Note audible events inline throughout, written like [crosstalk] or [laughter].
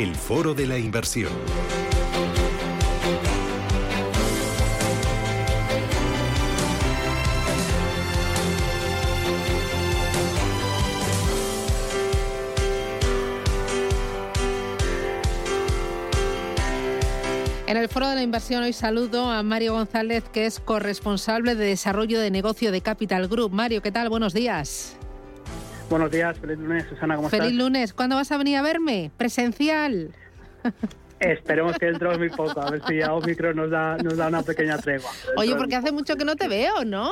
El Foro de la Inversión. En el Foro de la Inversión hoy saludo a Mario González, que es corresponsable de desarrollo de negocio de Capital Group. Mario, ¿qué tal? Buenos días. Buenos días, feliz lunes, Susana, ¿cómo Feliz estás? lunes. ¿Cuándo vas a venir a verme? Presencial. Esperemos que dentro de muy poco, a ver si a Omicron nos da, nos da una pequeña tregua. Oye, porque hace mucho que no te veo, ¿no?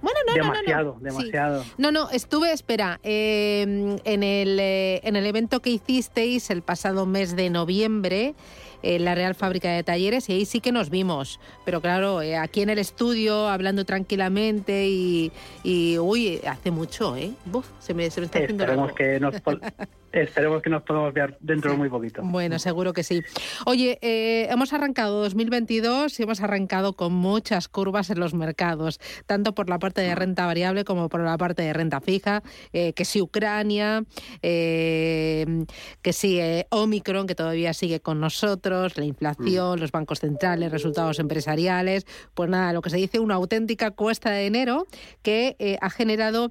Bueno, no, no, no, Demasiado, no. demasiado. Sí. No, no, estuve, espera, eh, en, el, eh, en el evento que hicisteis el pasado mes de noviembre en la Real Fábrica de Talleres y ahí sí que nos vimos. Pero claro, eh, aquí en el estudio, hablando tranquilamente y, y, uy, hace mucho, ¿eh? Buf, se me, se me está haciendo Esperemos que, nos, [laughs] esperemos que nos podamos ver dentro de muy poquito. Bueno, seguro que sí. Oye, eh, hemos arrancado 2022 y hemos arrancado con muchas curvas en los mercados, tanto por la parte de renta variable como por la parte de renta fija, eh, que sí Ucrania, eh, que eh, Omicron, que todavía sigue con nosotros, la inflación, los bancos centrales, resultados empresariales, pues nada, lo que se dice una auténtica cuesta de enero que ha generado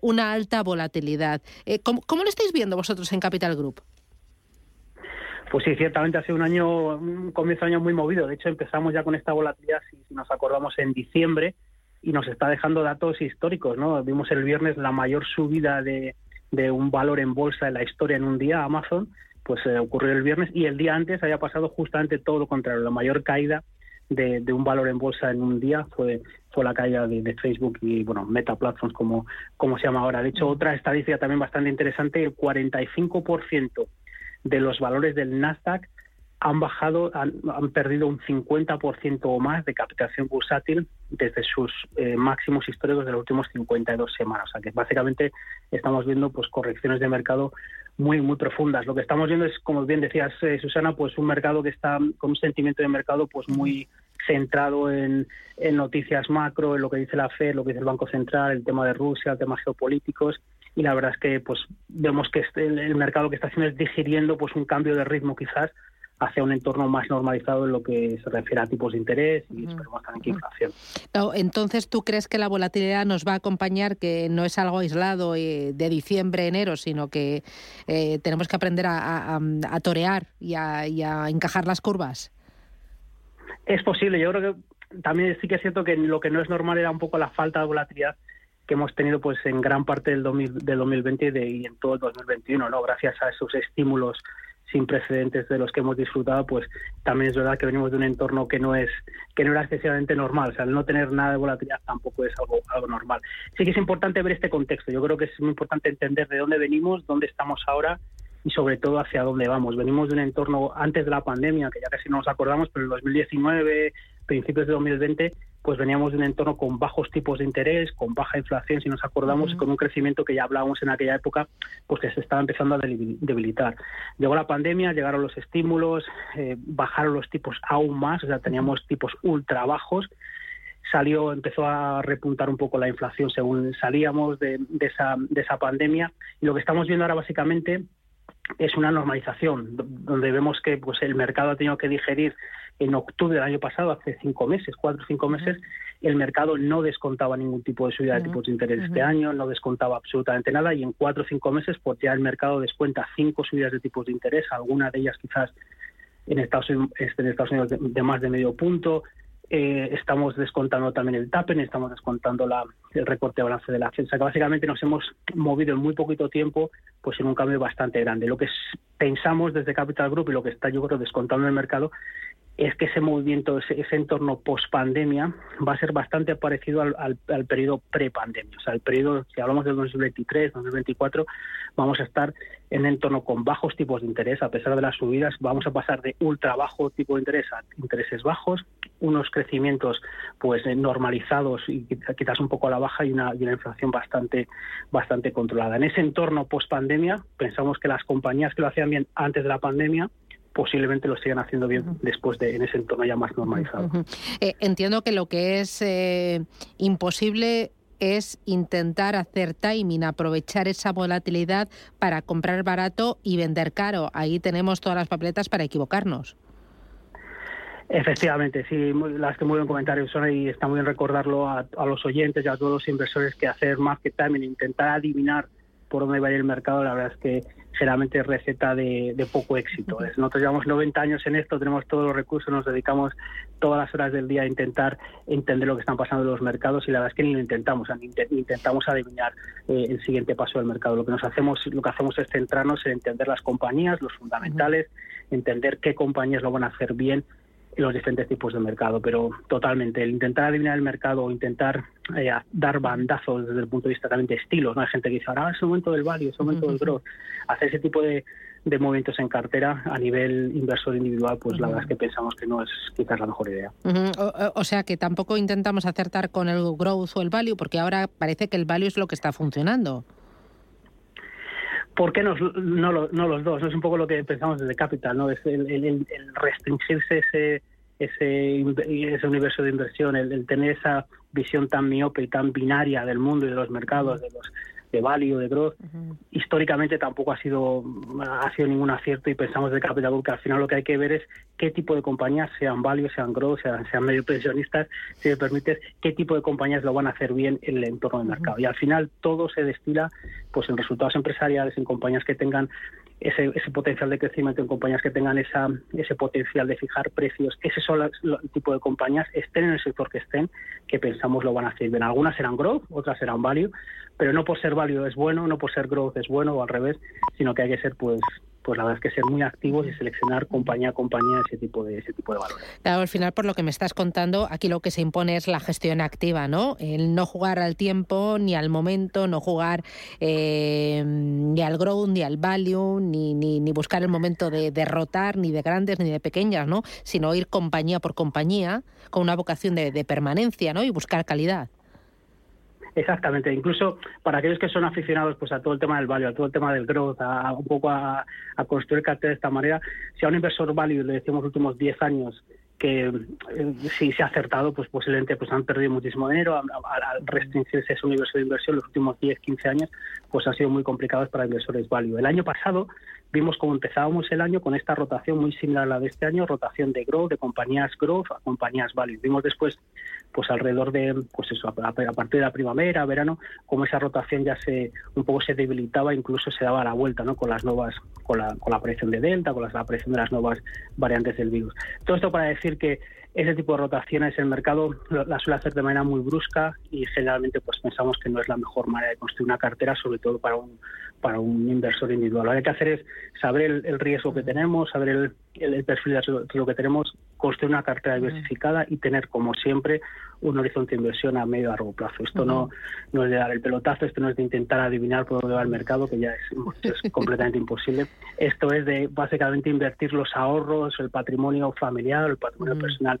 una alta volatilidad. ¿cómo, ¿Cómo lo estáis viendo vosotros en Capital Group? Pues sí, ciertamente ha sido un año, un comienzo de año muy movido. De hecho, empezamos ya con esta volatilidad, si, si nos acordamos, en diciembre y nos está dejando datos históricos, ¿no? Vimos el viernes la mayor subida de, de un valor en bolsa en la historia en un día, Amazon, pues eh, ocurrió el viernes y el día antes había pasado justamente todo lo contrario. La mayor caída de, de un valor en bolsa en un día fue fue la caída de, Facebook y bueno Meta Platforms como como se llama ahora. De hecho, otra estadística también bastante interesante, el 45% de los valores del Nasdaq han bajado, han, han perdido un 50% o más de captación bursátil desde sus eh, máximos históricos de las últimas 52 semanas. O sea que básicamente estamos viendo pues correcciones de mercado muy muy profundas. Lo que estamos viendo es, como bien decías eh, Susana, pues un mercado que está con un sentimiento de mercado pues muy centrado en, noticias macro, en lo que dice la FED, lo que dice el Banco Central, el tema de Rusia, temas geopolíticos y la verdad es que pues vemos que este, el, el mercado que está haciendo es digiriendo pues un cambio de ritmo quizás hacia un entorno más normalizado en lo que se refiere a tipos de interés y esperemos también que inflación. No, entonces, ¿tú crees que la volatilidad nos va a acompañar, que no es algo aislado eh, de diciembre, enero, sino que eh, tenemos que aprender a, a, a torear y a, y a, encajar las curvas? Es posible, yo creo que también sí que es cierto que lo que no es normal era un poco la falta de volatilidad que hemos tenido pues en gran parte del, 2000, del 2020 y, de, y en todo el 2021, ¿no? Gracias a esos estímulos sin precedentes de los que hemos disfrutado, pues también es verdad que venimos de un entorno que no es que no era excesivamente normal, o sea, el no tener nada de volatilidad tampoco es algo algo normal. Sí que es importante ver este contexto. Yo creo que es muy importante entender de dónde venimos, dónde estamos ahora y sobre todo hacia dónde vamos. Venimos de un entorno antes de la pandemia, que ya casi no nos acordamos, pero en el 2019, principios de 2020, pues veníamos de un entorno con bajos tipos de interés, con baja inflación, si nos acordamos, uh -huh. con un crecimiento que ya hablábamos en aquella época, pues que se estaba empezando a debilitar. Llegó la pandemia, llegaron los estímulos, eh, bajaron los tipos aún más, o sea, teníamos tipos ultra bajos, salió, empezó a repuntar un poco la inflación según salíamos de, de, esa, de esa pandemia, y lo que estamos viendo ahora básicamente es una normalización, donde vemos que pues el mercado ha tenido que digerir en octubre del año pasado, hace cinco meses, cuatro o cinco meses, uh -huh. el mercado no descontaba ningún tipo de subida de uh -huh. tipos de interés uh -huh. este año, no descontaba absolutamente nada y en cuatro o cinco meses pues ya el mercado descuenta cinco subidas de tipos de interés, alguna de ellas quizás en Estados Unidos, en Estados Unidos de, de más de medio punto, eh, estamos descontando también el TAPEN, estamos descontando la, el recorte de balance de la defensa, que básicamente nos hemos movido en muy poquito tiempo pues en un cambio bastante grande. Lo que pensamos desde Capital Group y lo que está yo creo descontando el mercado es que ese movimiento, ese, entorno post-pandemia va a ser bastante parecido al, al, periodo pre-pandemia. O sea, el periodo, si hablamos del 2023, 2024, vamos a estar en un entorno con bajos tipos de interés. A pesar de las subidas, vamos a pasar de ultra bajo tipo de interés a intereses bajos, unos crecimientos pues eh, normalizados y quizás un poco a la baja y una, y una inflación bastante, bastante controlada. En ese entorno post-pandemia, pensamos que las compañías que lo hacían bien antes de la pandemia, posiblemente lo sigan haciendo bien después de en ese entorno ya más normalizado. Eh, entiendo que lo que es eh, imposible es intentar hacer timing, aprovechar esa volatilidad para comprar barato y vender caro. Ahí tenemos todas las papeletas para equivocarnos. Efectivamente, sí, las que muy buen comentarios son y está muy bien recordarlo a, a, los oyentes y a todos los inversores que hacer market timing, intentar adivinar por dónde va a ir el mercado, la verdad es que generalmente es receta de, poco éxito. Nosotros llevamos 90 años en esto, tenemos todos los recursos, nos dedicamos todas las horas del día a intentar entender lo que están pasando en los mercados y la verdad es que ni lo intentamos, intentamos adivinar eh, el siguiente paso del mercado. Lo que nos hacemos, lo que hacemos es centrarnos en entender las compañías, los fundamentales, entender qué compañías lo van a hacer bien los diferentes tipos de mercado, pero totalmente el intentar adivinar el mercado o intentar eh, dar bandazos desde el punto de vista también de estilos, ¿no? Hay gente que dice, ahora es el momento del value, es el momento del growth. Hacer ese tipo de, de movimientos en cartera a nivel inversor individual, pues la verdad es que pensamos que no es quizás la mejor idea. o, sea que tampoco intentamos acertar con el growth o el value, porque ahora parece que el value es lo que está funcionando. ¿Por qué no, no, los dos? Es un poco lo que pensamos desde Capital, ¿no? Es el, restringirse ese, ese, ese universo de inversión, el, tener esa visión tan miope y tan binaria del mundo y de los mercados, de los de value, de growth, históricamente tampoco ha sido ha sido ningún acierto y pensamos de Capital Group que al final lo que hay que ver es qué tipo de compañías, sean value, sean growth, sean, sean medio pensionistas, si me permites, qué tipo de compañías lo van a hacer bien en el entorno del mercado. Y al final todo se destila pues en resultados empresariales, en compañías que tengan ese, ese potencial de crecimiento en compañías que tengan esa, ese potencial de fijar precios. Ese son el tipo de compañías, estén en el sector que estén, que pensamos lo van a hacer bien. Algunas serán growth, otras serán value, pero no por ser value es bueno, no por ser growth es bueno o al revés, sino que hay que ser pues pues la verdad es que ser muy activos y seleccionar compañía a compañía ese tipo de ese tipo de valores. Claro, al final por lo que me estás contando, aquí lo que se impone es la gestión activa, ¿no? El no jugar al tiempo ni al momento, no jugar eh, ni al growth ni al value, ni, ni, buscar el momento de derrotar ni de grandes ni de pequeñas, ¿no? Sino ir compañía por compañía con una vocación de permanencia, ¿no? Y buscar calidad. Exactamente, incluso para aquellos que son aficionados pues a todo el tema del value, a todo el tema del growth, a, un poco a, construir cartera de esta manera, si a un inversor value le decimos los últimos 10 años que eh, si se ha acertado, pues posiblemente pues han perdido muchísimo dinero al, restringirse ese universo de inversión los últimos 10, 15 años, pues han sido muy complicados para inversores value. El año pasado vimos cómo empezábamos el año con esta rotación muy similar a la de este año, rotación de growth, de compañías growth a compañías value. Vimos después pues alrededor de, pues eso, a, partir de la primavera, verano, como esa rotación ya se, un poco se debilitaba, incluso se daba la vuelta, ¿no? Con las nuevas, con la, con la aparición de Delta, con la aparición de las nuevas variantes del virus. Todo esto para decir que ese tipo de rotaciones en el mercado la suele hacer de manera muy brusca y generalmente pues pensamos que no es la mejor manera de construir una cartera, sobre todo para un para un inversor individual. Lo que hay que hacer es saber el, riesgo que tenemos, saber el, el, perfil de lo que tenemos, construir una cartera diversificada y tener, como siempre, un horizonte de inversión a medio y largo plazo. Esto no, no es de dar el pelotazo, esto no es de intentar adivinar por dónde va el mercado, que ya es, [laughs] completamente imposible. Esto es de básicamente invertir los ahorros, el patrimonio familiar, el patrimonio personal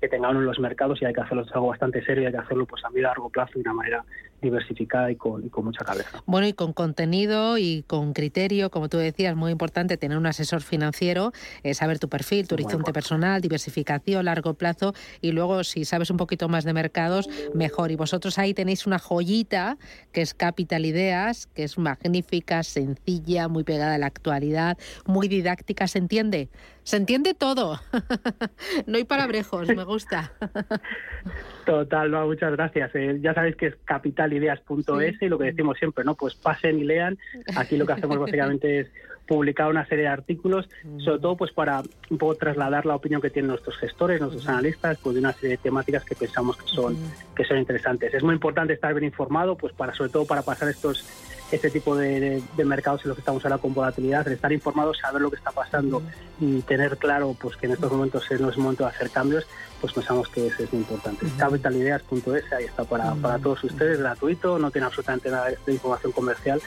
que tengan en los mercados y hay que hacerlo, es algo bastante serio, hay que hacerlo pues a medio y largo plazo de una manera diversificada y con, y con mucha cabeza. Bueno, y con contenido y con criterio, como tú decías, muy importante tener un asesor financiero, eh, saber tu perfil, tu horizonte personal, diversificación, largo plazo y luego si sabes un poquito más de mercados, mejor. Y vosotros ahí tenéis una joyita que es Capital Ideas, que es magnífica, sencilla, muy pegada a la actualidad, muy didáctica, ¿se entiende? Se entiende todo. [laughs] no hay palabrejos, me gusta. [laughs] Total, no, muchas gracias. Eh, ya sabéis que es capitalideas.es y lo que decimos siempre, ¿no? Pues pasen y lean. Aquí lo que hacemos básicamente es publicado una serie de artículos, sobre todo pues para un poco trasladar la opinión que tienen nuestros gestores, nuestros analistas, pues de una serie de temáticas que pensamos que son, que son interesantes. Es muy importante estar bien informado, pues para sobre todo para pasar estos este tipo de, mercados en los que estamos ahora con volatilidad, estar informados, saber lo que está pasando y tener claro pues que en estos momentos no es momento de hacer cambios, pues pensamos que eso es muy importante. Capitalideas.es, ahí está para, para todos ustedes, gratuito, no tiene absolutamente nada de información comercial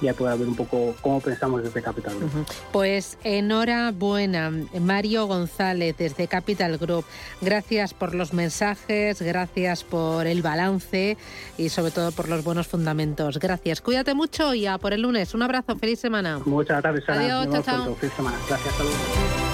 ya pueda ver un poco cómo pensamos desde Capital Group. Pues enhorabuena, Mario González desde Capital Group. Gracias por los mensajes, gracias por el balance y sobre todo por los buenos fundamentos. Gracias. Cuídate mucho y a por el lunes. Un abrazo, feliz semana. Muchas gracias. Adiós, chao, chao. Feliz semana. Gracias, saludos.